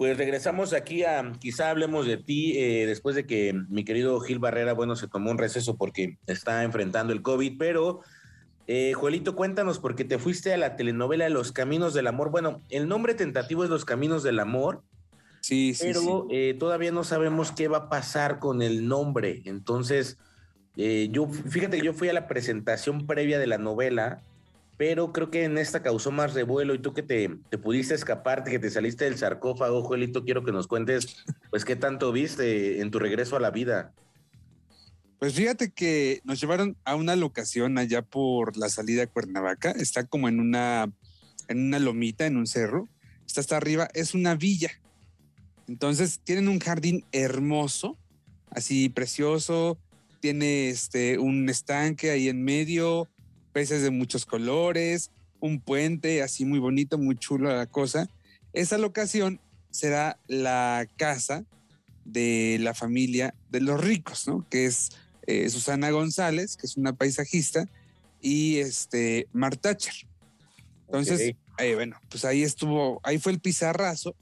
Pues regresamos aquí a quizá hablemos de ti eh, después de que mi querido Gil Barrera, bueno, se tomó un receso porque está enfrentando el COVID, pero eh, Joelito, cuéntanos porque te fuiste a la telenovela Los Caminos del Amor. Bueno, el nombre tentativo es Los Caminos del Amor. Sí, sí. Pero sí. Eh, todavía no sabemos qué va a pasar con el nombre. Entonces, eh, yo, fíjate, yo fui a la presentación previa de la novela pero creo que en esta causó más revuelo y tú que te, te pudiste escaparte, que te saliste del sarcófago, Joelito, quiero que nos cuentes, pues, qué tanto viste en tu regreso a la vida. Pues fíjate que nos llevaron a una locación allá por la salida a Cuernavaca, está como en una, en una lomita, en un cerro, está hasta arriba, es una villa. Entonces tienen un jardín hermoso, así precioso, tiene este, un estanque ahí en medio, peces de muchos colores, un puente así muy bonito, muy chulo la cosa. Esa locación será la casa de la familia de los ricos, ¿no? Que es eh, Susana González, que es una paisajista, y este Mark Thatcher. Entonces, okay. eh, bueno, pues ahí estuvo, ahí fue el pizarrazo.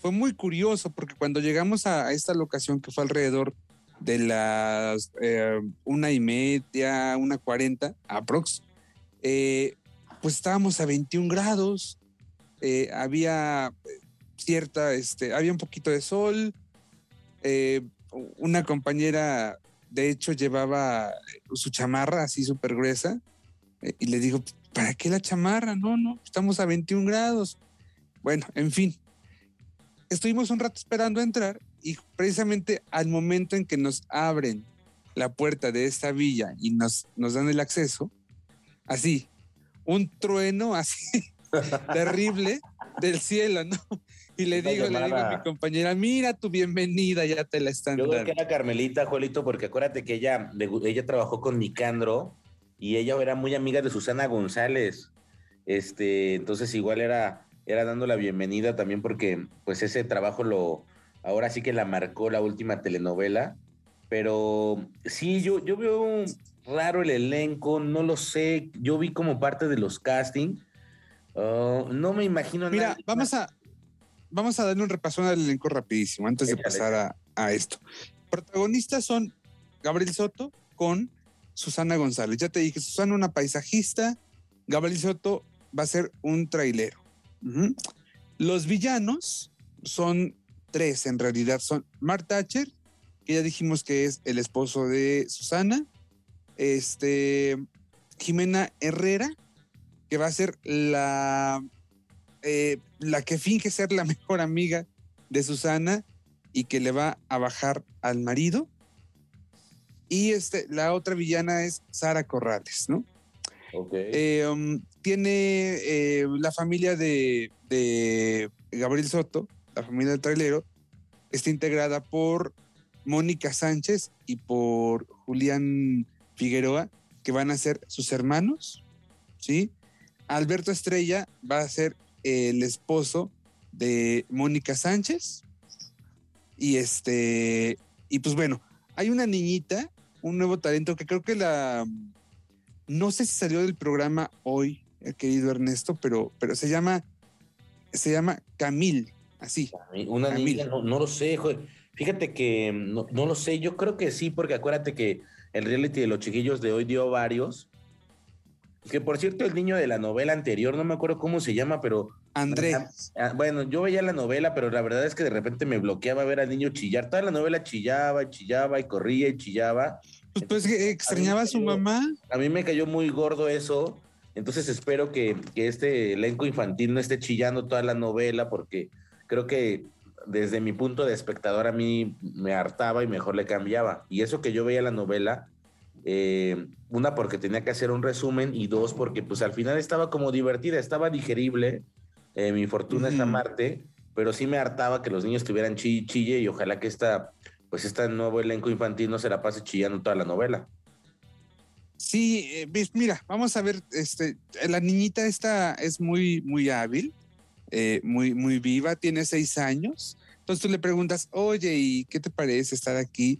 Fue muy curioso porque cuando llegamos a, a esta locación que fue alrededor de las eh, una y media, una cuarenta, aprox, eh, pues estábamos a 21 grados, eh, había cierta, este, había un poquito de sol, eh, una compañera, de hecho, llevaba su chamarra así súper gruesa, y le digo, ¿para qué la chamarra? No, no, estamos a 21 grados. Bueno, en fin, estuvimos un rato esperando entrar y precisamente al momento en que nos abren la puerta de esta villa y nos, nos dan el acceso, así, un trueno así terrible del cielo, ¿no? Y le digo, le digo a mi compañera, mira tu bienvenida, ya te la están Yo dando. creo que era Carmelita, Juelito, porque acuérdate que ella, ella trabajó con Nicandro y ella era muy amiga de Susana González. Este, entonces igual era, era dando la bienvenida también porque pues ese trabajo lo, ahora sí que la marcó la última telenovela, pero sí, yo, yo veo raro el elenco, no lo sé, yo vi como parte de los castings, uh, no me imagino Mira, nada. vamos a, vamos a darle un repaso al elenco rapidísimo antes de Échale. pasar a, a, esto. Protagonistas son Gabriel Soto con Susana González. Ya te dije, Susana una paisajista, Gabriel Soto va a ser un trailero. Uh -huh. Los villanos son tres en realidad son Mark Thatcher, que ya dijimos que es el esposo de Susana, este Jimena Herrera, que va a ser la, eh, la que finge ser la mejor amiga de Susana y que le va a bajar al marido. Y este, la otra villana es Sara Corrales, ¿no? Okay. Eh, um, tiene eh, la familia de, de Gabriel Soto, la familia del trailero, está integrada por Mónica Sánchez y por Julián Figueroa, que van a ser sus hermanos, ¿sí? Alberto Estrella va a ser el esposo de Mónica Sánchez. Y este, y pues bueno, hay una niñita, un nuevo talento que creo que la, no sé si salió del programa hoy, el querido Ernesto, pero, pero se llama, se llama Camil así. Una niña, no, no, lo sé, joder. fíjate que no, no, lo sé, yo creo que sí, porque acuérdate que el reality de los chiquillos de hoy dio varios. Que por cierto, el niño de la novela anterior, no me acuerdo cómo se llama, pero. Andrés. Bueno, yo veía la novela, pero la verdad es que de repente me bloqueaba ver al niño chillar. Toda la novela chillaba y chillaba y corría y chillaba. Pues, pues que extrañaba a, a su cayó, mamá. A mí me cayó muy gordo eso. Entonces espero que, que este elenco infantil no esté chillando toda la novela, porque creo que desde mi punto de espectador a mí me hartaba y mejor le cambiaba. Y eso que yo veía la novela, Eh, una porque tenía que hacer un resumen y dos porque pues al final estaba como divertida, estaba digerible. Eh, mi fortuna es amarte, pero sí me hartaba que los niños tuvieran chille, chille y ojalá que esta, pues este nuevo elenco infantil no se la pase chillando toda la novela. Sí, eh, mira, vamos a ver, este, la niñita esta es muy, muy hábil, muy, muy viva, tiene seis años. Entonces tú le preguntas, oye, ¿y qué te parece estar aquí?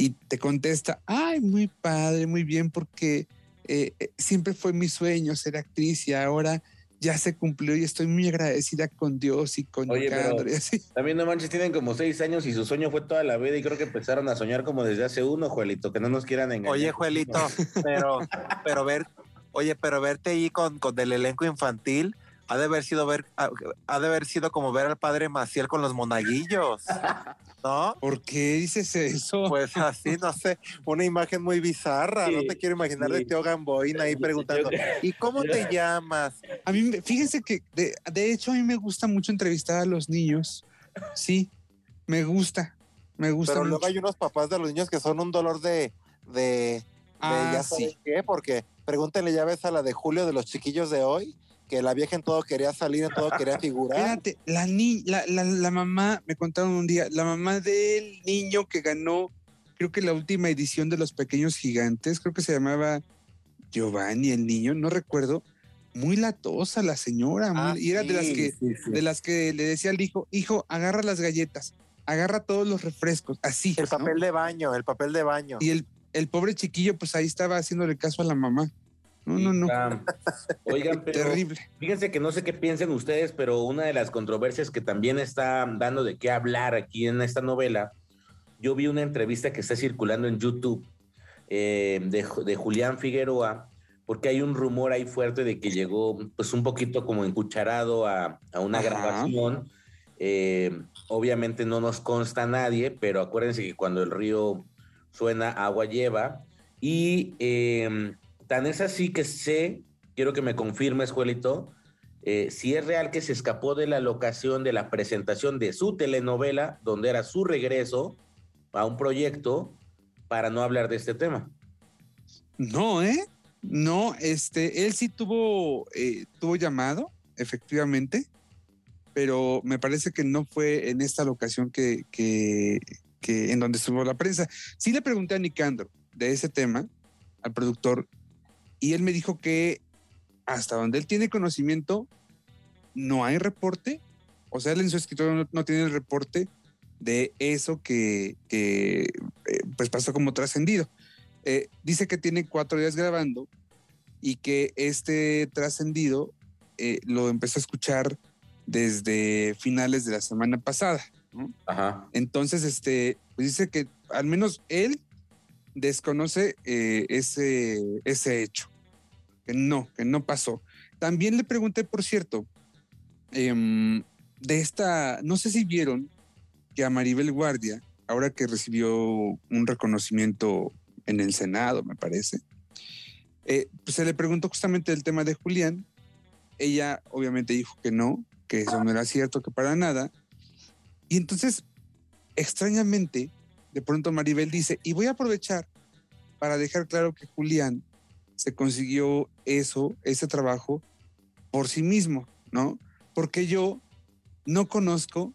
y te contesta, ay, muy padre, muy bien, porque eh, eh, siempre fue mi sueño ser actriz y ahora ya se cumplió y estoy muy agradecida con Dios y con Oye, También no manches, tienen como seis años y su sueño fue toda la vida y creo que empezaron a soñar como desde hace uno, Juelito, que no nos quieran engañar. Oye, Juelito, pero, pero ver, oye, pero verte ahí con, con el elenco infantil, ha de haber sido ver, ha de haber sido como ver al padre Maciel con los monaguillos. ¿No? ¿Por qué dices eso? Pues así, no sé, una imagen muy bizarra. no te quiero imaginar de Teo Gamboín ahí preguntando, ¿y cómo te llamas? A mí, fíjense que de, de, hecho a mí me gusta mucho entrevistar a los niños. Sí, me gusta, me gusta. Pero luego hay unos papás de los niños que son un dolor de, de, ah, ya sí. qué, porque pregúntenle ya ves a la de Julio de los chiquillos de hoy que la vieja en todo quería salir, en todo quería figurar. Espérate, la, ni la, la, mamá, me contaron un día, la mamá del niño que ganó, creo que la última edición de Los Pequeños Gigantes, creo que se llamaba Giovanni el niño, no recuerdo, muy latosa la señora, ah, y era de las que de las que le decía al hijo, hijo, agarra las galletas, agarra todos los refrescos, así. El papel de baño, el papel de baño. Y el, el pobre chiquillo, pues ahí estaba haciéndole caso a la mamá. No, no, no. Oigan, pero terrible. Fíjense que no sé qué piensen ustedes, pero una de las controversias que también está dando de qué hablar aquí en esta novela, yo vi una entrevista que está circulando en YouTube eh, de, Julián Figueroa, porque hay un rumor ahí fuerte de que llegó pues un poquito como encucharado a, una grabación. Eh, obviamente no nos consta nadie, pero acuérdense que cuando el río suena, agua lleva. Y eh, Tan es así que sé, quiero que me confirmes, Juelito, eh, si es real que se escapó de la locación de la presentación de su telenovela, donde era su regreso a un proyecto, para no hablar de este tema. No, ¿eh? No, este, él sí tuvo, eh, tuvo llamado, efectivamente, pero me parece que no fue en esta locación que, que en donde estuvo la prensa. Sí le pregunté a Nicandro de ese tema, al productor, y él me dijo que hasta donde él tiene conocimiento, no hay reporte. O sea, él en su escritorio no, tiene el reporte de eso que, eh, pues pasó como trascendido. Eh, dice que tiene cuatro días grabando y que este trascendido eh, lo empezó a escuchar desde finales de la semana pasada. Entonces, este, pues dice que al menos él desconoce ese, ese hecho que no, que no pasó. También le pregunté, por cierto, em, de esta, no sé si vieron que a Maribel Guardia, ahora que recibió un reconocimiento en el Senado, me parece, eh, pues se le preguntó justamente el tema de Julián. Ella obviamente dijo que no, que eso no era cierto, que para nada. Y entonces, extrañamente, de pronto Maribel dice, y voy a aprovechar para dejar claro que Julián se consiguió eso, ese trabajo por sí mismo, ¿no? Porque yo no conozco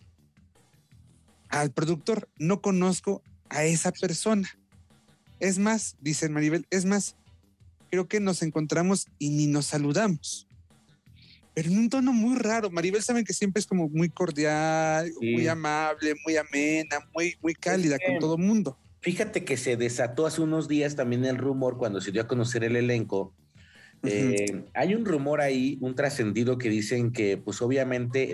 al productor, no conozco a esa persona. Es más, dice Maribel, es más, creo que nos encontramos y ni nos saludamos. Pero en un tono muy raro. Maribel saben que siempre es como muy cordial, muy amable, muy amena, muy, muy cálida con todo el mundo. Fíjate que se desató hace unos días también el rumor cuando se dio a conocer el elenco. Eh, hay un rumor ahí, un trascendido que dicen que, pues obviamente,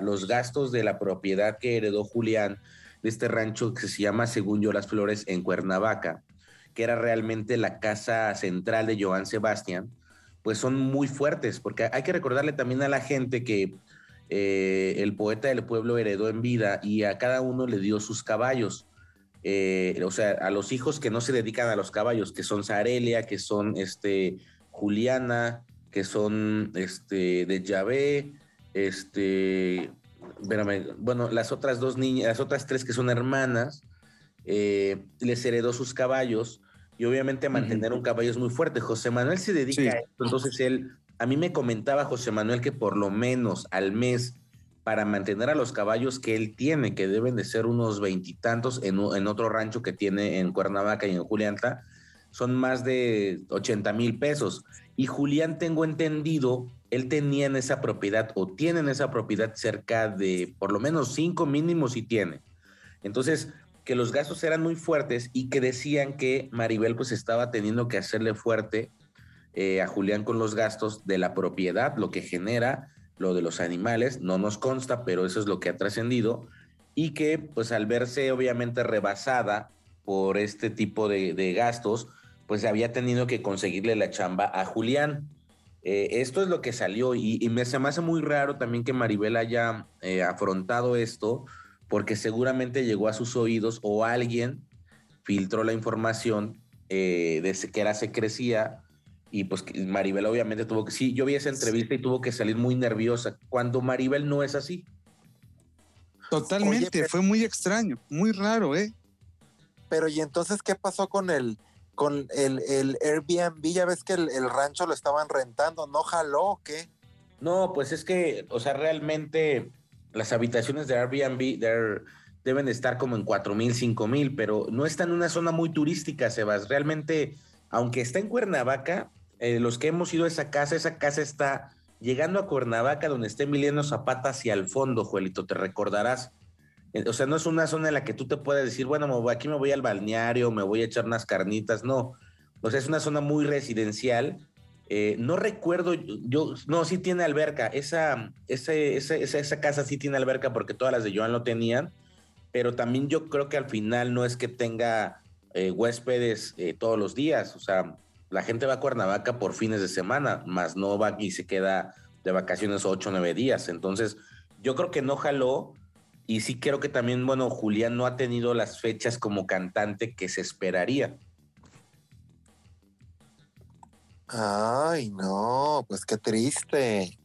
los gastos de la propiedad que heredó Julián de este rancho que se llama, según yo, Las Flores, en Cuernavaca, que era realmente la casa central de Joan Sebastián, pues son muy fuertes, porque hay que recordarle también a la gente que eh, el poeta del pueblo heredó en vida y a cada uno le dio sus caballos. Eh, o sea, a los hijos que no se dedican a los caballos, que son Zarelia, que son este, Juliana, que son este, de Yahvé, este, bueno, las otras dos niñas, las otras tres que son hermanas, eh, les heredó sus caballos, y obviamente mantener un caballo es muy fuerte. José Manuel se dedica a esto, entonces él, a mí me comentaba José Manuel que por lo menos al mes para mantener a los caballos que él tiene, que deben de ser unos veintitantos en, otro rancho que tiene en Cuernavaca y en Julianta, son más de 80 mil pesos. Y Julián, tengo entendido, él tenía en esa propiedad o tiene en esa propiedad cerca de por lo menos cinco mínimos y tiene. Entonces, que los gastos eran muy fuertes y que decían que Maribel pues estaba teniendo que hacerle fuerte eh, a Julián con los gastos de la propiedad, lo que genera lo de los animales, no nos consta, pero eso es lo que ha trascendido, y que pues al verse obviamente rebasada por este tipo de, gastos, pues había tenido que conseguirle la chamba a Julián. Eh, esto es lo que salió y, me, se me hace muy raro también que Maribel haya eh, afrontado esto, porque seguramente llegó a sus oídos o alguien filtró la información eh, de que era se crecía y pues Maribel obviamente tuvo que, sí, yo vi esa entrevista y tuvo que salir muy nerviosa, cuando Maribel no es así. Totalmente, fue muy extraño, muy raro, ¿eh? Pero ¿y entonces qué pasó con el, con el, el Airbnb? Ya ves que el, el, rancho lo estaban rentando, ¿no jaló o qué? No, pues es que, o sea, realmente las habitaciones de Airbnb deben estar como en 4 mil, 5 mil, pero no está en una zona muy turística, Sebas. Realmente, aunque está en Cuernavaca, eh, los que hemos ido a esa casa, esa casa está llegando a Cuernavaca, donde está Emiliano Zapata hacia el fondo, Juelito, te recordarás. Eh, o sea, no es una zona en la que tú te puedes decir, bueno, aquí me voy al balneario, me voy a echar unas carnitas, no. O sea, es una zona muy residencial eh, no recuerdo, yo, no, sí tiene alberca. Esa, esa, casa sí tiene alberca porque todas las de Joan lo tenían, pero también yo creo que al final no es que tenga huéspedes todos los días. O sea, la gente va a Cuernavaca por fines de semana, más no va y se queda de vacaciones ocho o nueve días. Entonces, yo creo que no jaló. Y sí creo que también, bueno, Julián no ha tenido las fechas como cantante que se esperaría. Ay, no, pues qué triste,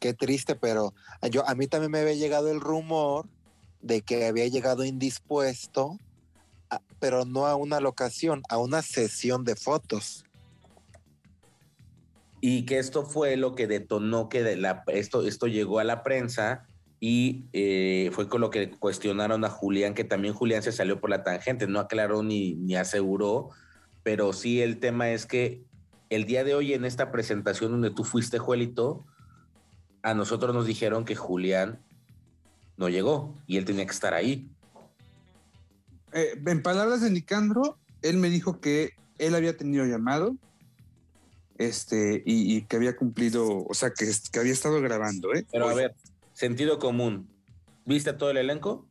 qué triste, pero yo a mí también me había llegado el rumor de que había llegado indispuesto, pero no a una locación, a una sesión de fotos. Y que esto fue lo que detonó que esto, esto llegó a la prensa y eh, fue con lo que cuestionaron a Julián, que también Julián se salió por la tangente, no aclaró ni, ni aseguró, pero sí el tema es que el día de hoy en esta presentación donde tú fuiste, Juelito, a nosotros nos dijeron que Julián no llegó y él tenía que estar ahí. Eh, en palabras de Nicandro, él me dijo que él había tenido llamado este, y, que había cumplido, o sea, que, que había estado grabando. ¿eh? Pero a ver, sentido común, ¿viste todo el elenco?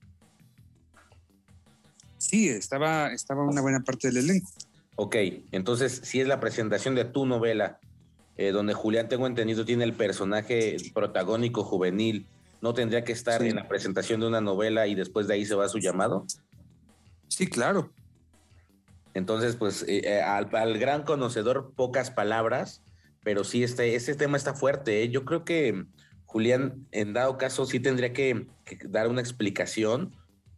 Sí, estaba, estaba una buena parte del elenco. Ok, entonces si es la presentación de tu novela, eh, donde Julián, tengo entendido, tiene el personaje protagónico juvenil, ¿no tendría que estar en la presentación de una novela y después de ahí se va su llamado? Sí, claro. Entonces, pues eh, eh, al, gran conocedor, pocas palabras, pero sí, este, este tema está fuerte. Yo creo que Julián, en dado caso, sí tendría que dar una explicación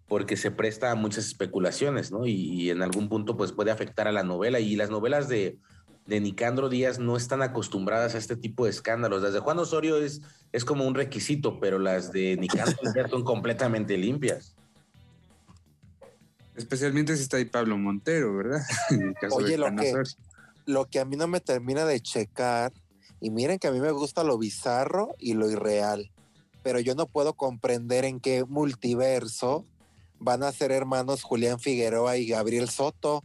porque se presta a muchas especulaciones, ¿no? Y, en algún punto pues puede afectar a la novela y las novelas de, de Nicandro Díaz no están acostumbradas a este tipo de escándalos. Las de Juan Osorio es, es como un requisito, pero las de Nicandro Díaz son completamente limpias. Especialmente si está ahí Pablo Montero, ¿verdad? Oye, lo que, lo que a mí no me termina de checar, y miren que a mí me gusta lo bizarro y lo irreal, pero yo no puedo comprender en qué multiverso van a ser hermanos Julián Figueroa y Gabriel Soto.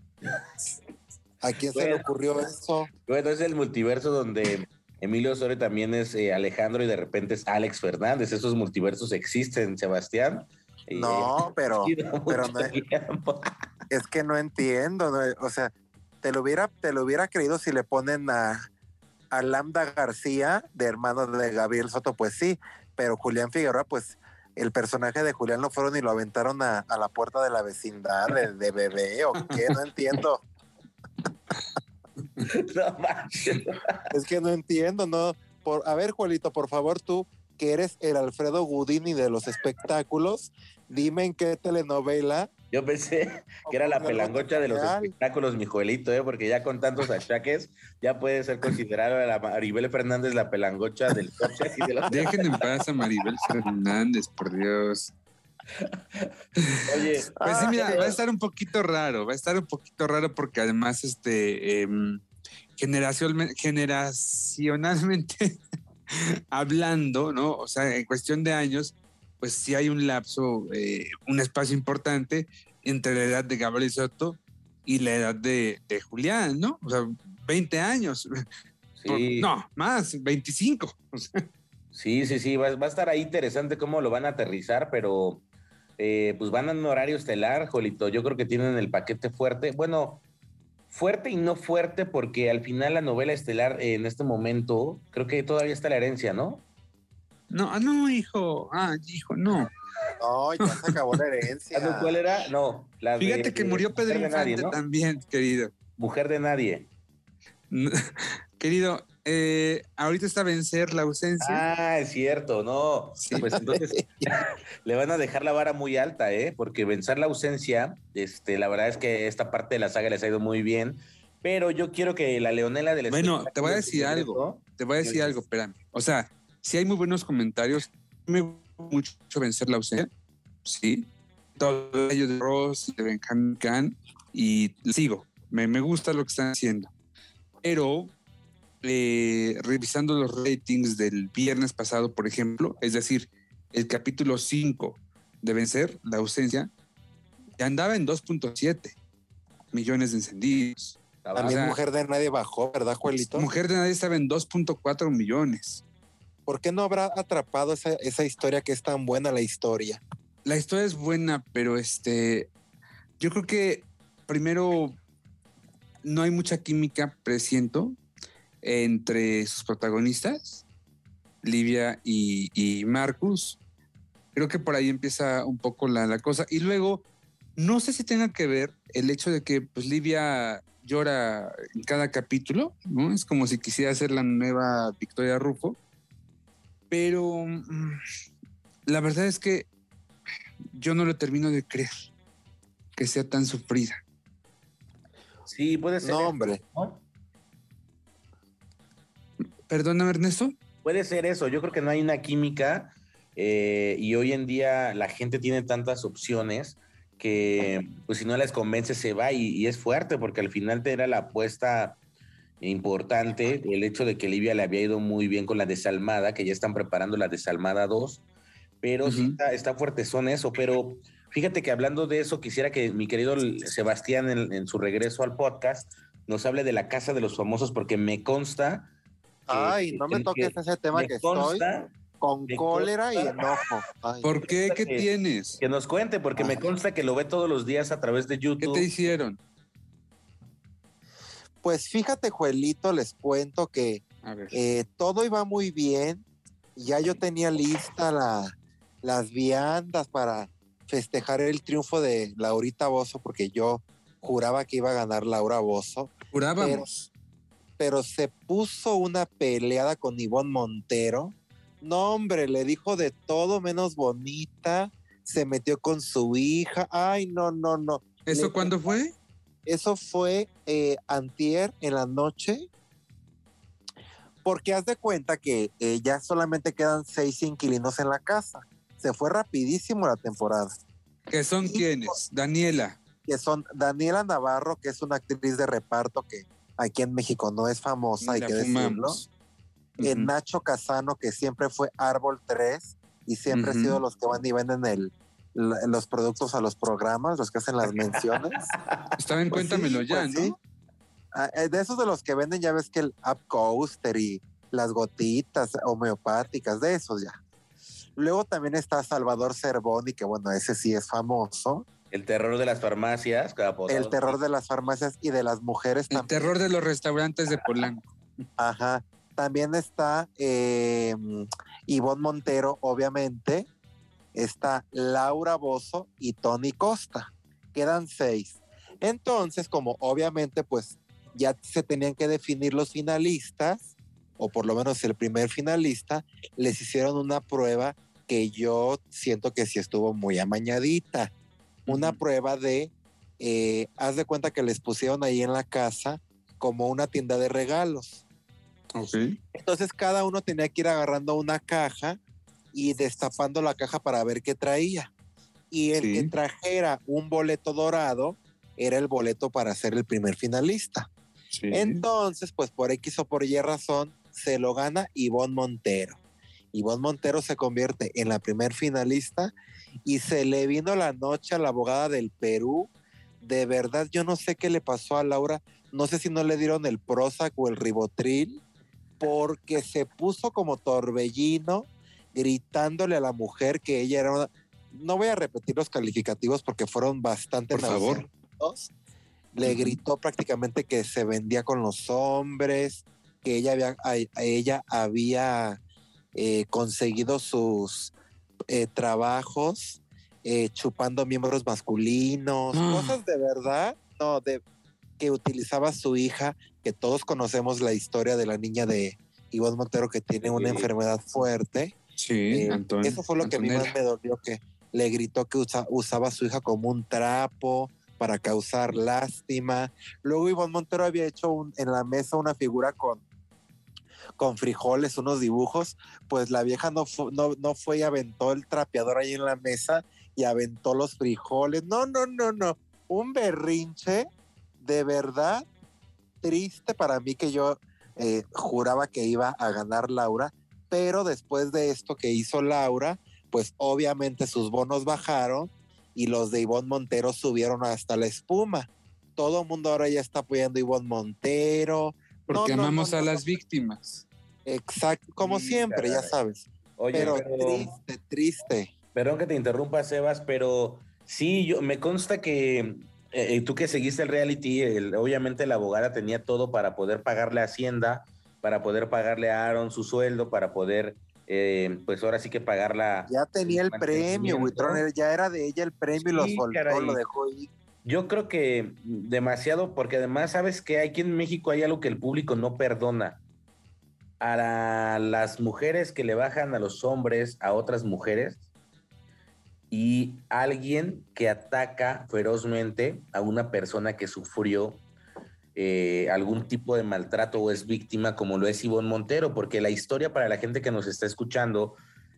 ¿A quién se le ocurrió eso? Bueno, es el multiverso donde Emilio Osorio también es eh, Alejandro y de repente es Alex Fernández. Esos multiversos existen, Sebastián. No, pero, pero es, que no entiendo. o sea, te lo hubiera, te lo hubiera creído si le ponen a, a Lambda García de hermano de Gabriel Soto, pues sí, pero Julián Figueroa, pues el personaje de Julián lo fueron y lo aventaron a, la puerta de la vecindad de, bebé o qué, no entiendo. es que no entiendo, no. Por, a ver, Juanito, por favor, tú que eres el Alfredo Gudini de los espectáculos, dime en qué telenovela Yo pensé que era la pelangocha de los espectáculos, mi Joelito, ¿eh? porque ya con tantos achaques ya puede ser considerado a la Maribel Fernández la pelangocha del y de los... Dejen en paz a Maribel Fernández, por Dios. Oye, Pues sí, Ah, mira, va a estar un poquito raro, va a estar un poquito raro porque además, este, generacion- generacionalmente hablando, ¿no? O sea, en cuestión de años, pues sí hay un lapso, eh, un espacio importante entre la edad de Gabriel Soto y la edad de, de Julián, ¿no? O sea, 20 años. Por- No, más, 25. O sea, sí, sí, sí, va, va a estar ahí interesante cómo lo van a aterrizar, pero eh, pues van en un horario estelar, Joelito. Yo creo que tienen el paquete fuerte. Bueno, fuerte y no fuerte, porque al final la novela estelar eh, en este momento, creo que todavía está la herencia, ¿no? no, ah, no, hijo, ah, hijo, no. No, ya se acabó la herencia. ¿Sabes cuál era? No, la de- Fíjate que murió Pedro nadie, Infante ¿no? también, querido. Mujer de nadie. Querido, eh, ahorita está vencer la ausencia. Ah, es cierto, no. Sí. Pues entonces le van a dejar la vara muy alta, ¿eh? Porque vencer la ausencia, este, la verdad es que esta parte de la saga les ha ido muy bien. Pero yo quiero que la Leonela del Bueno, te voy a de decir algo. Te voy a decir algo, espérame. O sea, si hay muy buenos comentarios. Me gusta mucho vencer la ausencia. Sí. Todo ello de Ross, de Benjamin Khan. Y sigo. Me, me gusta lo que están haciendo. Pero eh, revisando los ratings del viernes pasado, por ejemplo, es decir, el capítulo 5 de vencer la ausencia, ya andaba en 2.7 millones de encendidos. También O sea, Mujer de Nadie bajó, ¿verdad, Juelito? Mujer de Nadie estaba en 2.4 millones. ¿Por qué no habrá atrapado esa, esa historia que es tan buena la historia? La historia es buena, pero este, yo creo que primero no hay mucha química, presiento, entre sus protagonistas, Livia y, y Marcus. Creo que por ahí empieza un poco la, la cosa. Y luego, no sé si tenga que ver el hecho de que pues, Livia llora en cada capítulo, ¿no? Es como si quisiera ser la nueva Victoria Rufo. Pero mm, la verdad es que yo no lo termino de creer que sea tan sufrida. Sí, puede ser. No, hombre. ¿no? Perdóname, Ernesto. Puede ser eso. Yo creo que no hay una química eh, y hoy en día la gente tiene tantas opciones que pues si no les convence se va y, y es fuerte porque al final te era la apuesta importante el hecho de que Livia le había ido muy bien con la desalmada, que ya están preparando la desalmada 2, pero sí está, está fuerte son eso, pero fíjate que hablando de eso quisiera que mi querido Sebastián en, en su regreso al podcast nos hable de la casa de los famosos porque me consta Ay, no me que- toques que- ese tema que estoy con cólera y enojo. Ay, ¿Por qué? ¿Qué que- tienes? Que nos cuente, porque me consta que lo ve todos los días a través de ¿Qué YouTube. te hicieron? Pues fíjate, Juelito, les cuento que eh, todo iba muy bien. Ya yo tenía lista la, las viandas para festejar el triunfo de Laurita Bozo, porque yo juraba que iba a ganar Laura Bozo. Jurábamos. Pero se puso una peleada con Ivonne Montero. No, hombre, le dijo de todo menos bonita. Se metió con su hija. Ay, no, no, no. ¿Eso le- cuándo fue? Eso fue eh, antier en la noche. Porque haz de cuenta que eh, ya solamente quedan seis inquilinos en la casa. Se fue rapidísimo la temporada. ¿Que son Sí, quiénes? Daniela. Que son Daniela Navarro, que es una actriz de reparto que aquí en México no es famosa, hay que decirlo. eh, Ujú. Nacho Casano, que siempre fue Árbol 3 y siempre Ujú. ha sido los que van y venden el, los productos a los programas, los que hacen las menciones. Estaba en Pues sí, Cuéntamelo ya, pues ¿no? sí. Ah, eh, de esos de los que venden, ya ves que el Coaster y las gotitas homeopáticas, de esos ya. Luego también está Salvador Cervoni, que bueno, ese sí es famoso. El terror de las farmacias. El terror de las farmacias y de las mujeres El también. terror de los restaurantes de Polanco. Ajá. También está eh, Ivonne Montero, obviamente. Está Laura Bozo y Tony Costa. Quedan seis. Entonces, como obviamente, pues ya se tenían que definir los finalistas, o por lo menos el primer finalista, les hicieron una prueba que yo siento que sí estuvo muy amañadita. Una prueba de, eh, haz de cuenta que les pusieron ahí en la casa como una tienda de regalos. Ok. Entonces cada uno tenía que ir agarrando una caja y destapando la caja para ver qué traía. Y el Sí. que trajera un boleto dorado era el boleto para ser el primer finalista. Sí. Entonces, pues por X o por Y razón, se lo gana Ivonne Montero. Ivonne Montero se convierte en la primer finalista y se le vino la noche a la abogada del Perú. De verdad, yo no sé qué le pasó a Laura. No sé si no le dieron el Prozac o el Ribotril, porque se puso como torbellino gritándole a la mujer que ella era una... No voy a repetir los calificativos porque fueron bastante Por favor. Le gritó prácticamente que se vendía con los hombres, que ella había, a- a ella había eh, conseguido sus eh, trabajos eh, chupando miembros masculinos, Ah. cosas de verdad, no, de que utilizaba su hija, que todos conocemos la historia de la niña de Ivonne Montero que tiene una Sí. enfermedad fuerte. Sí, Eh, Antonio. eso fue lo que a mí más me dolió, que le gritó que usa- usaba a su hija como un trapo para causar lástima. Luego Ivonne Montero había hecho un- en la mesa una figura con, con frijoles, unos dibujos, pues la vieja no, fu- no, no fue y aventó el trapeador ahí en la mesa y aventó los frijoles. No, no, no, no. Un berrinche de verdad triste para mí que yo eh, juraba que iba a ganar Laura, pero después de esto que hizo Laura, pues obviamente sus bonos bajaron y los de Ivonne Montero subieron hasta la espuma. Todo el mundo ahora ya está apoyando a Ivonne Montero. Porque no, no, amamos no, a no, las no. víctimas. Exacto, como Sí, siempre, ya sabes. Oye, pero, pero, triste, triste. perdón que te interrumpa, Sebas, pero sí, yo me consta que eh, tú que seguiste el reality, el- obviamente la abogada tenía todo para poder pagarle a Hacienda, para poder pagarle a Aaron su sueldo, para poder, eh, pues ahora sí que pagarla. Ya tenía el premio. Buitrón, ya era de ella el premio y lo soltó, caray. lo dejó ir. Yo creo que demasiado, porque además, ¿sabes que Aquí en México hay algo que el público no perdona. A la- las mujeres que le bajan a los hombres, a otras mujeres, y alguien que ataca ferozmente a una persona que sufrió eh, algún tipo de maltrato o es víctima, como lo es Ivonne Montero, porque la historia para la gente que nos está escuchando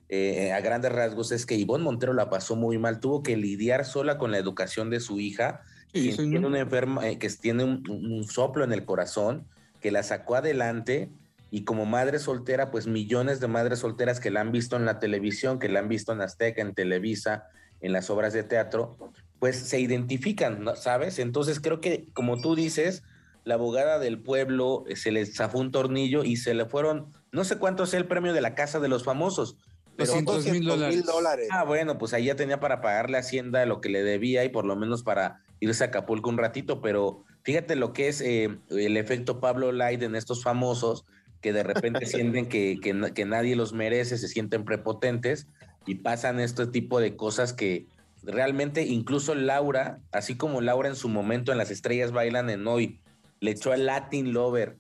eh, a grandes rasgos es que Ivonne Montero la pasó muy mal, tuvo que lidiar sola con la educación de su hija, Sí, tiene una enferma, eh, que tiene un, un soplo en el corazón, que la sacó adelante y como madre soltera, pues millones de madres solteras que la han visto en la televisión, que la han visto en Azteca, en Televisa, en las obras de teatro, pues se identifican, ¿no? ¿sabes? Entonces creo que, como tú dices, la abogada del pueblo eh, se le zafó un tornillo y se le fueron, no sé cuánto es el premio de la casa de los famosos, pero 200 mil 200 dólares. dólares. Ah, bueno, pues ahí ya tenía para pagarle a Hacienda lo que le debía y por lo menos para irse a Acapulco un ratito, pero fíjate lo que es eh, el efecto Pablo Light en estos famosos que de repente sienten que, que que nadie los merece, se sienten prepotentes y pasan este tipo de cosas que realmente incluso Laura, así como Laura en su momento en Las Estrellas Bailan en Hoy, le echó al Latin Lover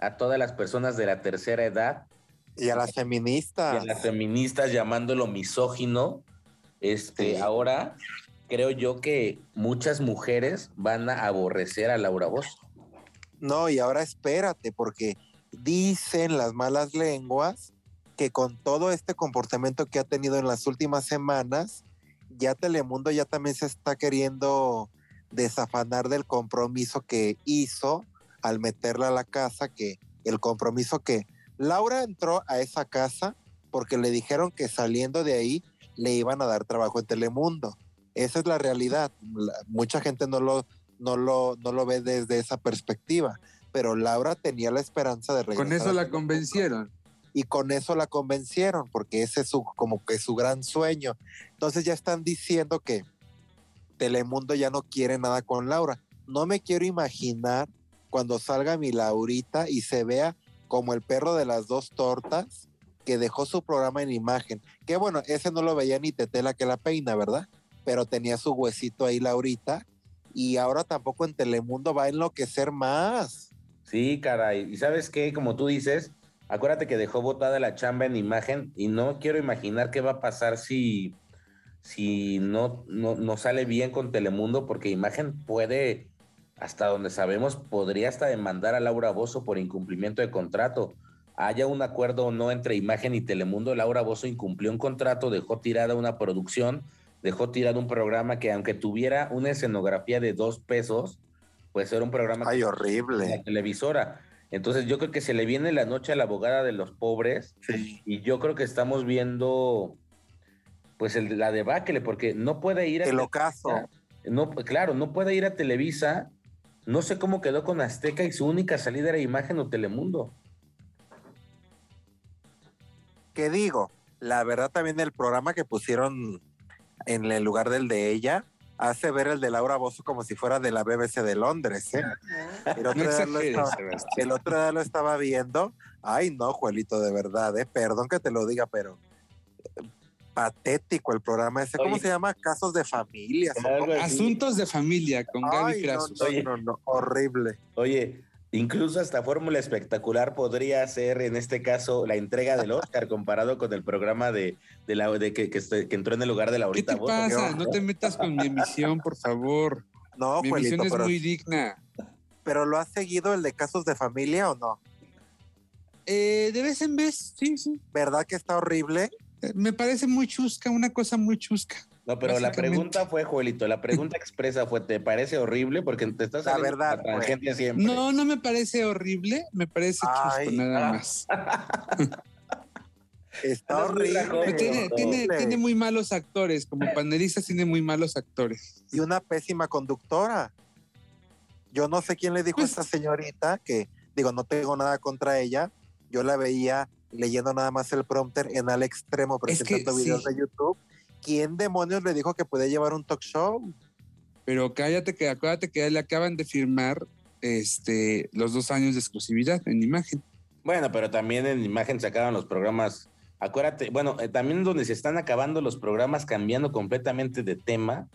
a todas las personas de la tercera edad, Y a las y feministas. a las feministas llamándolo misógino, este, Sí. ahora creo yo que muchas mujeres van a aborrecer a Laura Bozo. No, y ahora espérate, porque dicen las malas lenguas que con todo este comportamiento que ha tenido en las últimas semanas, ya Telemundo ya también se está queriendo desafanar del compromiso que hizo al meterla a la casa, que el compromiso que Laura entró a esa casa porque le dijeron que saliendo de ahí le iban a dar trabajo en Telemundo. Esa es la realidad. La- mucha gente no lo, no lo, no lo ve desde esa perspectiva, pero Laura tenía la esperanza de regresar. Con eso la convencieron. y con eso la convencieron, porque ese es su, como que su gran sueño. Entonces ya están diciendo que Telemundo ya no quiere nada con Laura. No me quiero imaginar cuando salga mi Laurita y se vea como el perro de las dos tortas que dejó su programa en imagen. Que bueno, ese no lo veía ni Tetela que la peina, ¿verdad? Pero tenía su huesito ahí Laurita y ahora tampoco en Telemundo va a enloquecer más. Sí, caray. Y sabes qué, como tú dices, acuérdate que dejó botada la chamba en imagen y no quiero imaginar qué va a pasar si, si no, no, no sale bien con Telemundo, porque Imagen puede, hasta donde sabemos, podría hasta demandar a Laura Bozo por incumplimiento de contrato. Haya un acuerdo o no entre Imagen y Telemundo, Laura Bozo incumplió un contrato, dejó tirada una producción, dejó tirado un programa que aunque tuviera una escenografía de dos pesos, pues era un programa... Ay, horrible. La televisora. Entonces yo creo que se le viene la noche a la abogada de los pobres Sí. y yo creo que estamos viendo pues el, la debacle porque no puede ir a El ocaso. no claro no puede ir a Televisa no sé cómo quedó con Azteca y su única salida era Imagen o Telemundo ¿Qué digo? La verdad también el programa que pusieron en el lugar del de ella hace ver el de Laura Bozo como si fuera de la BBC de Londres, ¿eh? El otro, día lo exageres, estaba, el otro día lo estaba viendo. Ay, no, Juelito, de verdad, ¿eh? Perdón que te lo diga, pero patético el programa ese. ¿Cómo Oye. se llama? Casos de así. Asuntos de familia con Gaby Ay, no, Creasus. no, Oye. no, no, horrible. oye incluso hasta Fórmula Espectacular podría ser en este caso la entrega del Oscar comparado con el programa de, de la de que, que, este- que entró en el lugar de ¿Qué Laurita te Bozo. pasa? No te metas con mi emisión, por favor. No, Mi Juelito, emisión es pero, muy digna. pero ¿lo has seguido el de casos de familia o no? Eh, de vez en vez, sí, sí. ¿Verdad que está horrible? Me parece muy chusca, una cosa muy chusca. No, pero la pregunta fue, Joelito, la pregunta expresa fue, ¿te parece horrible? Porque te estás La verdad, la tangente siempre. No, no me parece horrible, me parece Ay, chusco, nada ah. más. Está horrible. tiene, no, tiene, horrible. tiene muy malos actores, como panelistas tiene muy malos actores. y una pésima conductora. Yo no sé quién le dijo Pues- a esta señorita que, digo, no tengo nada contra ella. Yo la veía leyendo nada más el prompter en al extremo, Es que presentando videos sí. de YouTube. ¿Quién demonios le dijo que podía llevar un talk show? Pero cállate que acuérdate que le acaban de firmar este los dos años de exclusividad en imagen. Bueno, pero también en imagen se acaban los programas. Acuérdate, bueno, eh, también donde se están acabando los programas cambiando completamente de tema,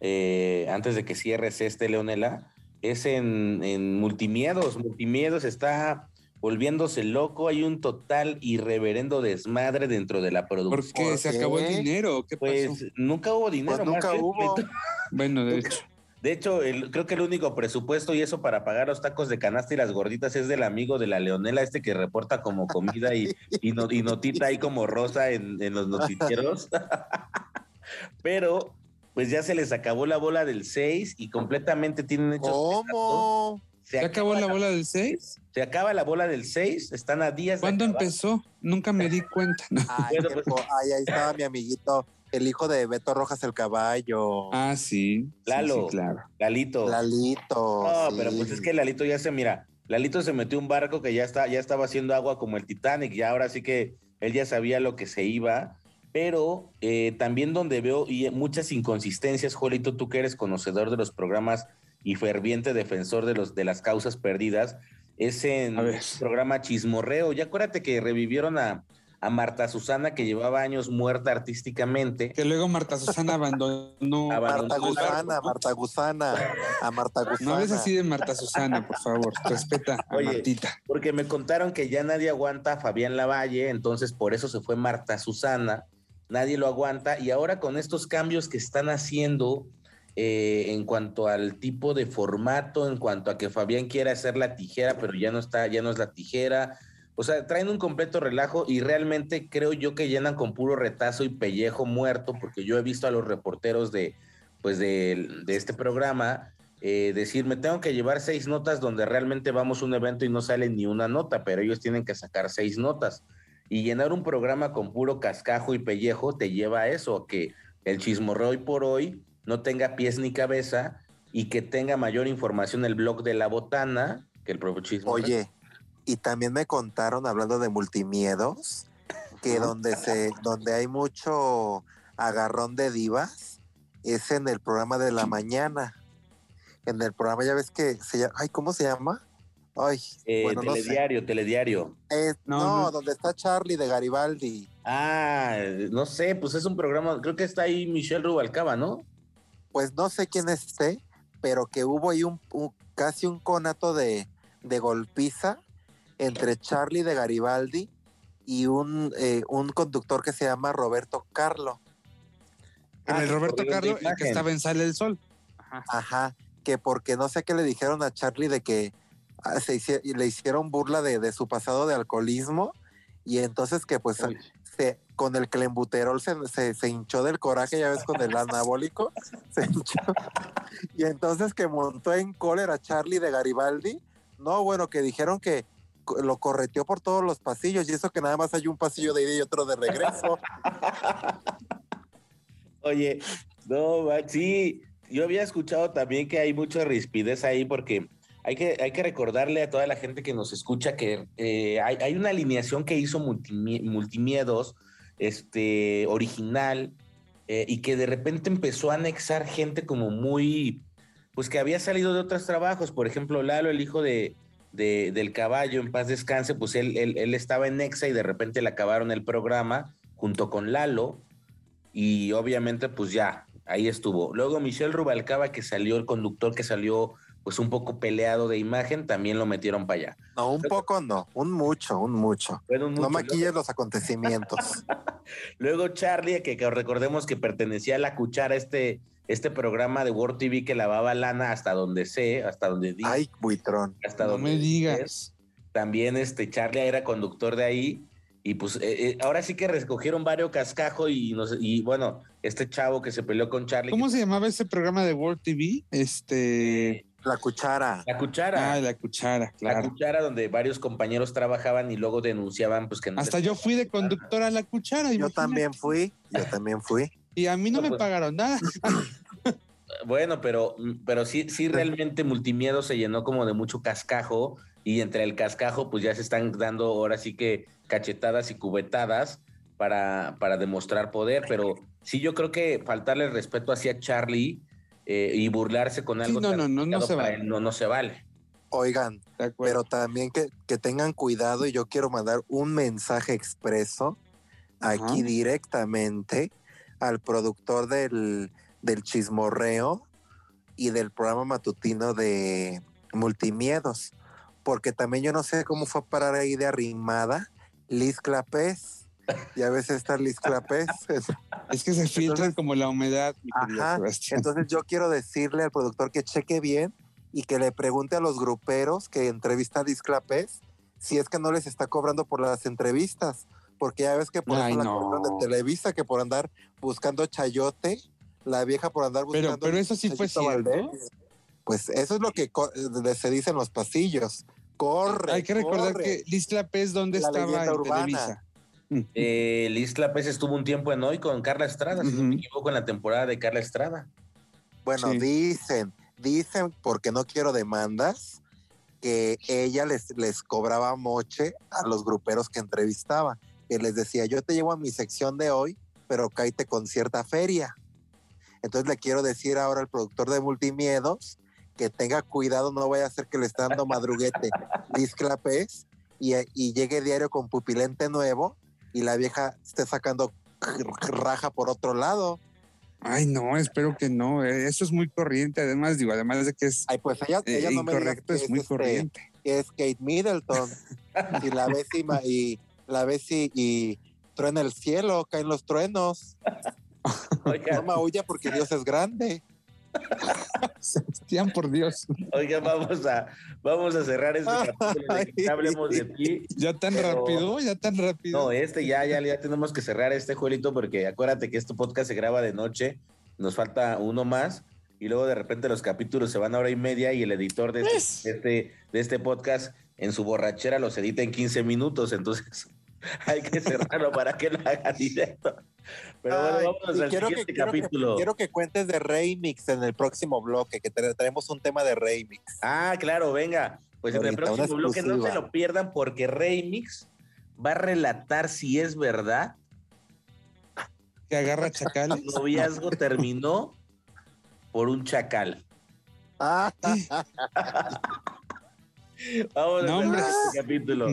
eh, antes de que cierres este, Leonela, es en, en Multimiedos. Multimiedos está volviéndose loco, hay un total y reverendo desmadre dentro de la producción. Porque ¿Por se qué? acabó el dinero, ¿o ¿qué pasó? Pues nunca hubo dinero. Pues nunca hubo. bueno, de hecho. De hecho, el- creo que el único presupuesto y eso para pagar los tacos de canasta y las gorditas es del amigo de la Leonela, este que reporta como comida y, y, no- y notita ahí como rosa en, en los noticieros. Pero, pues ya se les acabó la bola del 6 y completamente tienen hechos. ¿Cómo? Se ¿Ya acabó acaba la bola del 6? Se acaba la bola del 6, están a días de ¿Cuándo acabar. empezó? Nunca me di cuenta. No. Ay, pues- ay, ahí estaba mi amiguito, el hijo de Beto Rojas el caballo. Ah, sí. Lalo. sí, claro. Lalito. Lalito. No, sí. pero pues es que Lalito ya se mira. Lalito se metió un barco que ya está, ya estaba haciendo agua como el Titanic, ya ahora sí que él ya sabía lo que se iba. Pero eh, también donde veo y muchas inconsistencias, Juelito, tú que eres conocedor de los programas y ferviente defensor de los de las causas perdidas, es en el programa Chismorreo. Ya acuérdate que revivieron a, a Marta Susana, que llevaba años muerta artísticamente. Que luego Marta Susana abandonó. Abandonó Marta Gusana. Marta Gusana, a Marta Gusana. No hables así de Marta Susana, por favor. Respeta a Oye. Martita. Porque me contaron que ya nadie aguanta a Fabián Lavalle, entonces por eso se fue Marta Susana, nadie lo aguanta, y ahora con estos cambios que están haciendo eh, en cuanto al tipo de formato, en cuanto a que Fabián quiere hacer la tijera, pero ya no está, ya no es la tijera. O sea, traen un completo relajo y realmente creo yo que llenan con puro retazo y pellejo muerto, porque yo he visto a los reporteros de, pues de, de este programa eh, decir, me tengo que llevar seis notas donde realmente vamos a un evento y no sale ni una nota, pero ellos tienen que sacar seis notas. Y llenar un programa con puro cascajo y pellejo te lleva a eso, que el chismorreo hoy por hoy no tenga pies ni cabeza y que tenga mayor información el blog de la botana que el propio chismorreo. Oye, y también me contaron, hablando de multimiedos, que donde se, donde hay mucho agarrón de divas, es en el programa de la mañana. En el programa, ya ves que se llama, ay, ¿cómo se llama? Ay, Eh, bueno, no sé. telediario, telediario. Eh, No, no, no. donde está Charlie de Garibaldi. Ah, no sé, pues es un programa, creo que está ahí Michelle Rubalcaba, ¿no? Pues no sé quién esté, pero que hubo ahí un, un- casi un conato de, de golpiza entre Charlie de Garibaldi y un, eh, un conductor que se llama Roberto Carlo. En Ah, el Roberto Carlos, el que estaba en Sale el Sol. Ajá. Ajá, que porque no sé qué le dijeron a Charlie de que ah, se hici- le hicieron burla de, de su pasado de alcoholismo y entonces que pues Uy. Se, con el clembuterol se, se, se hinchó del coraje, ya ves, con el anabólico, se hinchó. Y entonces que montó en cólera Charlie de Garibaldi, no, bueno, que dijeron que lo correteó por todos los pasillos y eso que nada más hay un pasillo de ida y otro de regreso. Oye, no, sí, yo había escuchado también que hay mucha rispidez ahí porque hay que, hay que recordarle a toda la gente que nos escucha que eh, hay, hay una alineación que hizo Multimie- Multimiedos, este, original, eh, y que de repente empezó a anexar gente como muy, pues que había salido de otros trabajos, por ejemplo, Lalo, el hijo de, de- del caballo, en paz descanse, pues él, él, él estaba en Nexa y de repente le acabaron el programa junto con Lalo, y obviamente pues ya, ahí estuvo. Luego Michelle Rubalcaba, que salió, el conductor que salió pues un poco peleado de imagen, también lo metieron para allá. No, un poco no, un mucho, un mucho. No maquilles los acontecimientos. Luego Charlie, que, que recordemos que pertenecía a la cuchara, este, este programa de World TV que lavaba lana hasta donde sé, hasta donde di, Ay, buitrón. hasta No donde me digas. También este Charlie era conductor de ahí. Y pues eh, eh, ahora sí que recogieron varios cascajo y, nos- y bueno, este chavo que se peleó con Charlie. ¿Cómo que- se llamaba ese programa de World TV? Este. La cuchara. La cuchara. Ah, la cuchara, La claro. cuchara donde varios compañeros trabajaban y luego denunciaban pues que no Hasta yo fui de conductor a la cuchara. Yo imagínate. también fui, yo también fui. Y a mí no No, me pues. pagaron nada. Bueno, pero, pero sí, sí realmente Multimiedo se llenó como de mucho cascajo y entre el cascajo pues ya se están dando ahora sí que cachetadas y cubetadas para, para demostrar poder, pero sí yo creo que faltarle el respeto hacia Charlie eh, y burlarse con Sí, algo no, tan no, no, no delicado se vale. él no, no se vale. Oigan, pero también que, que tengan cuidado y yo quiero mandar un mensaje expreso aquí directamente al productor del, del chismorreo y del programa matutino de Multimiedos, porque también yo no sé cómo fue a parar ahí de arrimada Liz Clapés. Ya ves esta Liz Clapés. es que se filtran como la humedad, mi Ajá. Entonces yo quiero decirle al productor que cheque bien y que le pregunte a los gruperos que entrevista a Disclapés si es que no les está cobrando por las entrevistas. Porque ya ves que por Ay, eso la no. de Televisa, que por andar buscando chayote, la vieja por andar buscando. Pero, pero eso sí fue cierto. Valdés. Pues eso es lo que se dice en los pasillos. Corre. Hay que recordar corre. que Liz Clapés, ¿dónde La estaba en. Televisa? Eh, Liz Clapés estuvo un tiempo en hoy con Carla Estrada, si no me equivoco, en la temporada de Carla Estrada. Bueno, Sí. dicen, dicen, porque no quiero demandas, que ella les, les cobraba moche a los gruperos que entrevistaba, que les decía, yo te llevo a mi sección de hoy, pero cállate con cierta feria. Entonces le quiero decir ahora al productor de Multimiedos que tenga cuidado, no vaya a ser que le esté dando madruguete Liz Clapés y, y llegue diario con pupilente nuevo y la vieja esté sacando raja por otro lado. Ay, no, espero que no. eh, Eso es muy corriente. Además, digo, además de que es Ay, pues ella, eh, no me incorrecto, que es muy este, corriente. que es Kate Middleton. y la ves y, la ves y, y truena el cielo, caen los truenos. Oigan, No maulla porque Dios es grande. Sebastián, por Dios. oigan, vamos a, vamos a cerrar este capítulo de que ya hablemos de ti. Ya tan Pero- rápido, ya tan rápido. No, este ya, ya, ya tenemos que cerrar este Juelito porque acuérdate que este podcast se graba de noche, nos falta uno más y luego de repente los capítulos se van a hora y media y el editor de este, de este, de este podcast en su borrachera los edita en 15 minutos, entonces hay que cerrarlo para que lo haga directo. Pero bueno, Ay, vamos al quiero, que, siguiente quiero, que, capítulo. quiero que cuentes de remix en el próximo bloque, que traemos un tema de remix. Ah, claro, venga. Pues en el próximo bloque no se lo pierdan porque Remix va a relatar si es verdad Que agarra chacales. el noviazgo terminó por un chacal. Ah, Vamos No, a ver este capítulo.